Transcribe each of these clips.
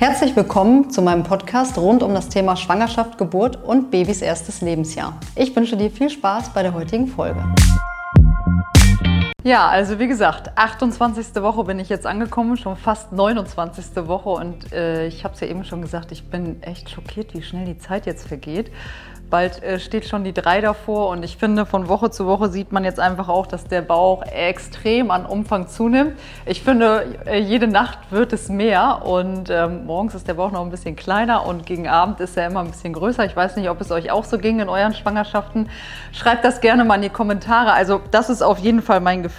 Herzlich willkommen zu meinem Podcast rund um das Thema Schwangerschaft, Geburt und Babys erstes Lebensjahr. Ich wünsche dir viel Spaß bei der heutigen Folge. Ja, also wie gesagt, 28. Woche bin ich jetzt angekommen, schon fast 29. Woche und äh, ich habe es ja eben schon gesagt, ich bin echt schockiert, wie schnell die Zeit jetzt vergeht. Bald äh, steht schon die drei davor und ich finde, von Woche zu Woche sieht man jetzt einfach auch, dass der Bauch extrem an Umfang zunimmt. Ich finde, äh, jede Nacht wird es mehr und ähm, morgens ist der Bauch noch ein bisschen kleiner und gegen Abend ist er immer ein bisschen größer. Ich weiß nicht, ob es euch auch so ging in euren Schwangerschaften. Schreibt das gerne mal in die Kommentare. Also das ist auf jeden Fall mein Gefühl.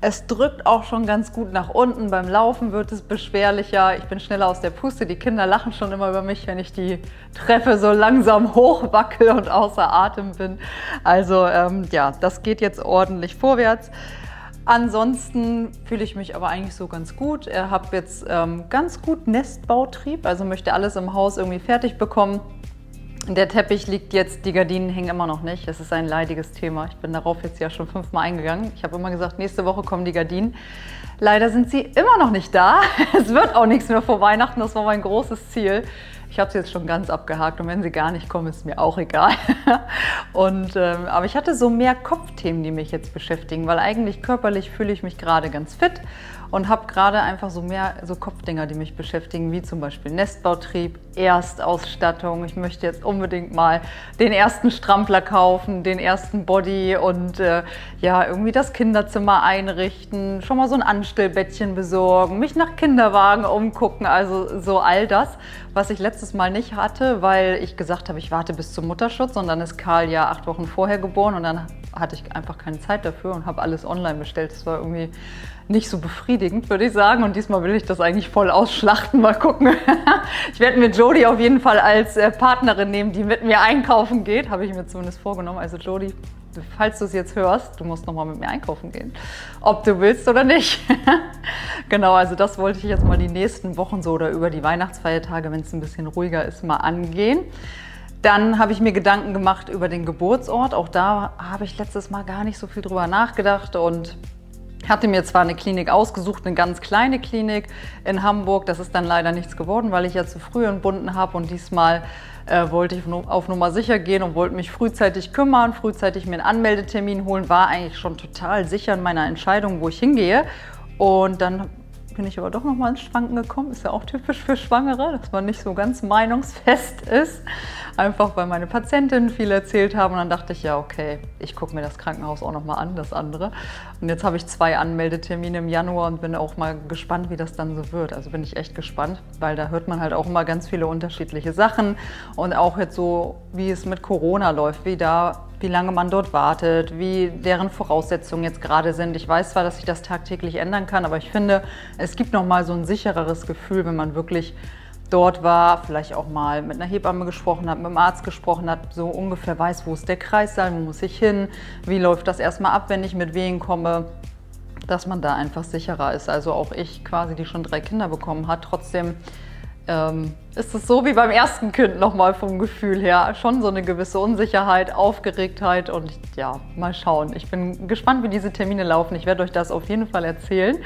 Es drückt auch schon ganz gut nach unten. Beim Laufen wird es beschwerlicher. Ich bin schneller aus der Puste. Die Kinder lachen schon immer über mich, wenn ich die Treppe so langsam hochwacke wackel und außer Atem bin. Also ähm, ja, das geht jetzt ordentlich vorwärts. Ansonsten fühle ich mich aber eigentlich so ganz gut. Ich habe jetzt ähm, ganz gut Nestbautrieb, also möchte alles im Haus irgendwie fertig bekommen. Der Teppich liegt jetzt, die Gardinen hängen immer noch nicht. Das ist ein leidiges Thema. Ich bin darauf jetzt ja schon fünfmal eingegangen. Ich habe immer gesagt, nächste Woche kommen die Gardinen. Leider sind sie immer noch nicht da. Es wird auch nichts mehr vor Weihnachten. Das war mein großes Ziel. Ich habe sie jetzt schon ganz abgehakt und wenn sie gar nicht kommen, ist mir auch egal. und, ähm, aber ich hatte so mehr Kopfthemen, die mich jetzt beschäftigen, weil eigentlich körperlich fühle ich mich gerade ganz fit und habe gerade einfach so mehr so Kopfdinger, die mich beschäftigen, wie zum Beispiel Nestbautrieb, Erstausstattung. Ich möchte jetzt unbedingt mal den ersten Strampler kaufen, den ersten Body und äh, ja, irgendwie das Kinderzimmer einrichten, schon mal so ein Anstellbettchen besorgen, mich nach Kinderwagen umgucken, also so all das, was ich letztes Mal nicht hatte, weil ich gesagt habe, ich warte bis zum Mutterschutz und dann ist Karl ja acht Wochen vorher geboren und dann hatte ich einfach keine Zeit dafür und habe alles online bestellt. Das war irgendwie nicht so befriedigend, würde ich sagen. Und diesmal will ich das eigentlich voll ausschlachten. Mal gucken. ich werde mir Jodie auf jeden Fall als äh, Partnerin nehmen, die mit mir einkaufen geht. Habe ich mir zumindest vorgenommen. Also Jodie, falls du es jetzt hörst, du musst nochmal mit mir einkaufen gehen. Ob du willst oder nicht. genau, also das wollte ich jetzt mal die nächsten Wochen so oder über die Weihnachtsfeiertage, wenn es ein bisschen ruhiger ist, mal angehen. Dann habe ich mir Gedanken gemacht über den Geburtsort. Auch da habe ich letztes Mal gar nicht so viel drüber nachgedacht und hatte mir zwar eine Klinik ausgesucht, eine ganz kleine Klinik in Hamburg. Das ist dann leider nichts geworden, weil ich ja zu früh entbunden habe und diesmal äh, wollte ich auf Nummer sicher gehen und wollte mich frühzeitig kümmern, frühzeitig mir einen Anmeldetermin holen, war eigentlich schon total sicher in meiner Entscheidung, wo ich hingehe. Und dann bin ich aber doch noch mal ins Schwanken gekommen. Ist ja auch typisch für Schwangere, dass man nicht so ganz meinungsfest ist. Einfach weil meine Patientinnen viel erzählt haben. Und dann dachte ich, ja, okay, ich gucke mir das Krankenhaus auch noch mal an, das andere. Und jetzt habe ich zwei Anmeldetermine im Januar und bin auch mal gespannt, wie das dann so wird. Also bin ich echt gespannt, weil da hört man halt auch immer ganz viele unterschiedliche Sachen. Und auch jetzt so, wie es mit Corona läuft, wie da wie lange man dort wartet, wie deren Voraussetzungen jetzt gerade sind. Ich weiß zwar, dass sich das tagtäglich ändern kann, aber ich finde, es gibt noch mal so ein sichereres Gefühl, wenn man wirklich dort war, vielleicht auch mal mit einer Hebamme gesprochen hat, mit einem Arzt gesprochen hat, so ungefähr weiß, wo ist der Kreissaal, wo muss ich hin, wie läuft das erstmal ab, wenn ich mit Wehen komme, dass man da einfach sicherer ist. Also auch ich quasi, die schon drei Kinder bekommen hat, trotzdem ähm, ist es so wie beim ersten Kind nochmal vom Gefühl her. Schon so eine gewisse Unsicherheit, Aufgeregtheit und ja, mal schauen. Ich bin gespannt, wie diese Termine laufen. Ich werde euch das auf jeden Fall erzählen.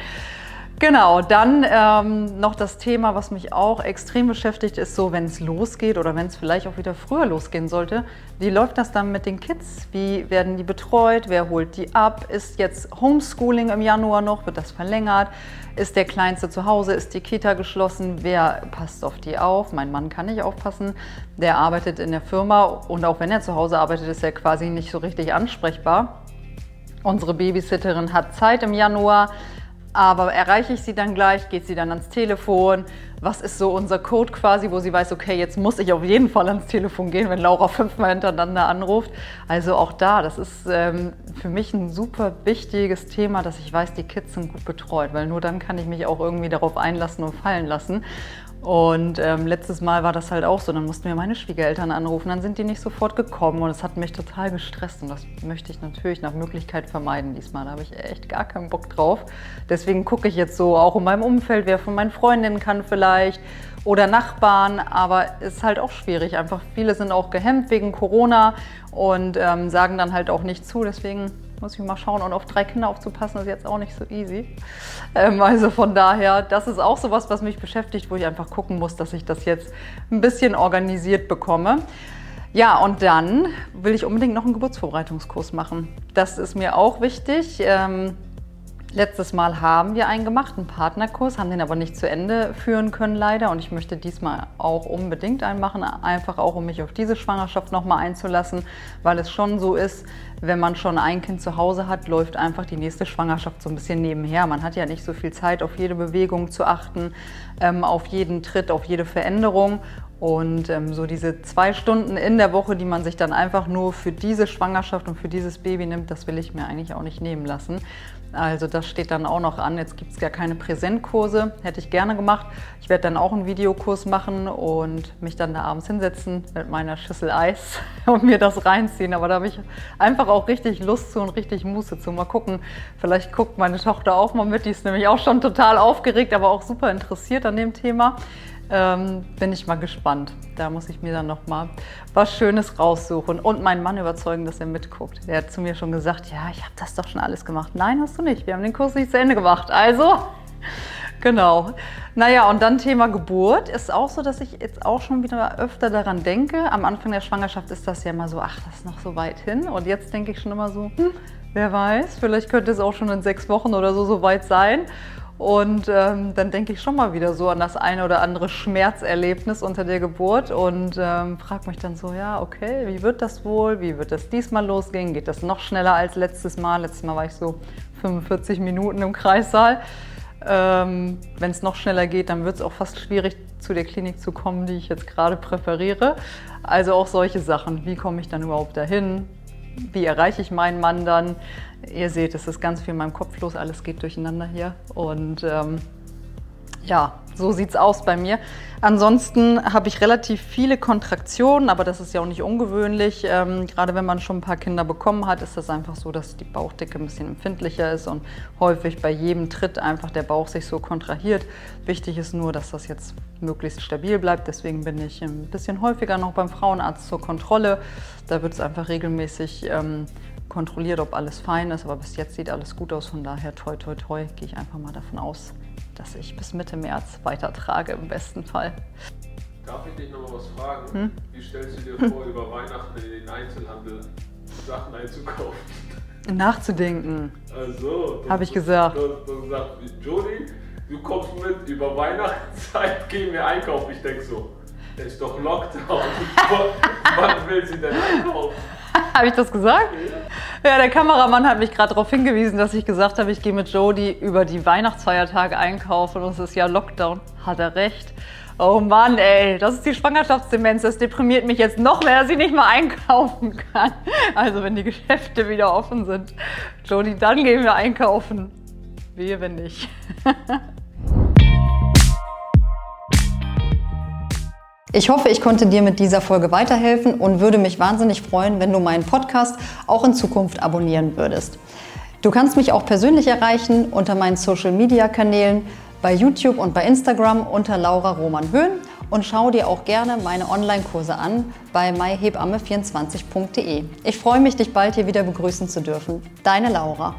Genau, dann ähm, noch das Thema, was mich auch extrem beschäftigt, ist so, wenn es losgeht oder wenn es vielleicht auch wieder früher losgehen sollte. Wie läuft das dann mit den Kids? Wie werden die betreut? Wer holt die ab? Ist jetzt Homeschooling im Januar noch? Wird das verlängert? Ist der Kleinste zu Hause? Ist die Kita geschlossen? Wer passt auf die auf? Mein Mann kann nicht aufpassen. Der arbeitet in der Firma und auch wenn er zu Hause arbeitet, ist er quasi nicht so richtig ansprechbar. Unsere Babysitterin hat Zeit im Januar aber erreiche ich sie dann gleich, geht sie dann ans Telefon? Was ist so unser Code quasi, wo sie weiß, okay, jetzt muss ich auf jeden Fall ans Telefon gehen, wenn Laura fünfmal hintereinander anruft. Also auch da, das ist ähm, für mich ein super wichtiges Thema, dass ich weiß, die Kids sind gut betreut, weil nur dann kann ich mich auch irgendwie darauf einlassen und fallen lassen. Und ähm, letztes Mal war das halt auch so. Dann mussten wir meine Schwiegereltern anrufen, dann sind die nicht sofort gekommen und es hat mich total gestresst. Und das möchte ich natürlich nach Möglichkeit vermeiden diesmal. Da habe ich echt gar keinen Bock drauf. Deswegen gucke ich jetzt so auch in meinem Umfeld, wer von meinen Freundinnen kann vielleicht oder Nachbarn. Aber es ist halt auch schwierig. Einfach viele sind auch gehemmt wegen Corona und ähm, sagen dann halt auch nicht zu. Deswegen muss ich mal schauen. Und auf drei Kinder aufzupassen ist jetzt auch nicht so easy. Ähm, also von daher, das ist auch sowas, was mich beschäftigt, wo ich einfach gucken muss, dass ich das jetzt ein bisschen organisiert bekomme. Ja, und dann will ich unbedingt noch einen Geburtsvorbereitungskurs machen. Das ist mir auch wichtig. Ähm, Letztes Mal haben wir einen gemacht, einen Partnerkurs, haben den aber nicht zu Ende führen können leider. Und ich möchte diesmal auch unbedingt einen machen, einfach auch um mich auf diese Schwangerschaft nochmal einzulassen, weil es schon so ist, wenn man schon ein Kind zu Hause hat, läuft einfach die nächste Schwangerschaft so ein bisschen nebenher. Man hat ja nicht so viel Zeit, auf jede Bewegung zu achten, ähm, auf jeden Tritt, auf jede Veränderung. Und ähm, so diese zwei Stunden in der Woche, die man sich dann einfach nur für diese Schwangerschaft und für dieses Baby nimmt, das will ich mir eigentlich auch nicht nehmen lassen. Also das steht dann auch noch an. Jetzt gibt es ja keine Präsentkurse, hätte ich gerne gemacht. Ich werde dann auch einen Videokurs machen und mich dann da abends hinsetzen mit meiner Schüssel Eis und mir das reinziehen. Aber da habe ich einfach auch richtig Lust zu und richtig Muße zu. Mal gucken, vielleicht guckt meine Tochter auch mal mit. Die ist nämlich auch schon total aufgeregt, aber auch super interessiert an dem Thema. Ähm, bin ich mal gespannt. Da muss ich mir dann noch mal was Schönes raussuchen und meinen Mann überzeugen, dass er mitguckt. Der hat zu mir schon gesagt, ja, ich habe das doch schon alles gemacht. Nein, hast du nicht. Wir haben den Kurs nicht zu Ende gemacht. Also, genau. Naja, und dann Thema Geburt ist auch so, dass ich jetzt auch schon wieder öfter daran denke. Am Anfang der Schwangerschaft ist das ja immer so, ach, das ist noch so weit hin. Und jetzt denke ich schon immer so, hm, wer weiß, vielleicht könnte es auch schon in sechs Wochen oder so so weit sein. Und ähm, dann denke ich schon mal wieder so an das eine oder andere Schmerzerlebnis unter der Geburt und ähm, frage mich dann so, ja, okay, wie wird das wohl? Wie wird das diesmal losgehen? Geht das noch schneller als letztes Mal? Letztes Mal war ich so 45 Minuten im Kreissaal. Ähm, Wenn es noch schneller geht, dann wird es auch fast schwierig, zu der Klinik zu kommen, die ich jetzt gerade präferiere. Also auch solche Sachen. Wie komme ich dann überhaupt dahin? Wie erreiche ich meinen Mann dann? Ihr seht, es ist ganz viel in meinem Kopf los, alles geht durcheinander hier. Und ähm, ja, so sieht es aus bei mir. Ansonsten habe ich relativ viele Kontraktionen, aber das ist ja auch nicht ungewöhnlich. Ähm, gerade wenn man schon ein paar Kinder bekommen hat, ist das einfach so, dass die Bauchdicke ein bisschen empfindlicher ist und häufig bei jedem Tritt einfach der Bauch sich so kontrahiert. Wichtig ist nur, dass das jetzt möglichst stabil bleibt. Deswegen bin ich ein bisschen häufiger noch beim Frauenarzt zur Kontrolle. Da wird es einfach regelmäßig ähm, kontrolliert, ob alles fein ist. Aber bis jetzt sieht alles gut aus. Von daher, toi, toi, toi, gehe ich einfach mal davon aus, dass ich bis Mitte März weitertrage im besten Fall. Darf ich dich noch mal was fragen? Hm? Wie stellst du dir vor, über Weihnachten in den Einzelhandel Sachen einzukaufen? Nachzudenken. Also, habe ich gesagt. Du, sagst, Jody, du kommst mit, über Weihnachtszeit gehen wir einkaufen. Ich denke so, es ist doch Lockdown. Wann will sie denn einkaufen? habe ich das gesagt? Ja, der Kameramann hat mich gerade darauf hingewiesen, dass ich gesagt habe, ich gehe mit Jody über die Weihnachtsfeiertage einkaufen und es ist ja Lockdown. Hat er recht. Oh Mann, ey, das ist die Schwangerschaftsdemenz. Das deprimiert mich jetzt noch mehr, dass ich nicht mal einkaufen kann. Also, wenn die Geschäfte wieder offen sind. Jody, dann gehen wir einkaufen. Wehe, wenn nicht. Ich hoffe, ich konnte dir mit dieser Folge weiterhelfen und würde mich wahnsinnig freuen, wenn du meinen Podcast auch in Zukunft abonnieren würdest. Du kannst mich auch persönlich erreichen unter meinen Social-Media-Kanälen bei YouTube und bei Instagram unter Laura Roman Höhn und schau dir auch gerne meine Online-Kurse an bei myhebamme24.de. Ich freue mich, dich bald hier wieder begrüßen zu dürfen. Deine Laura.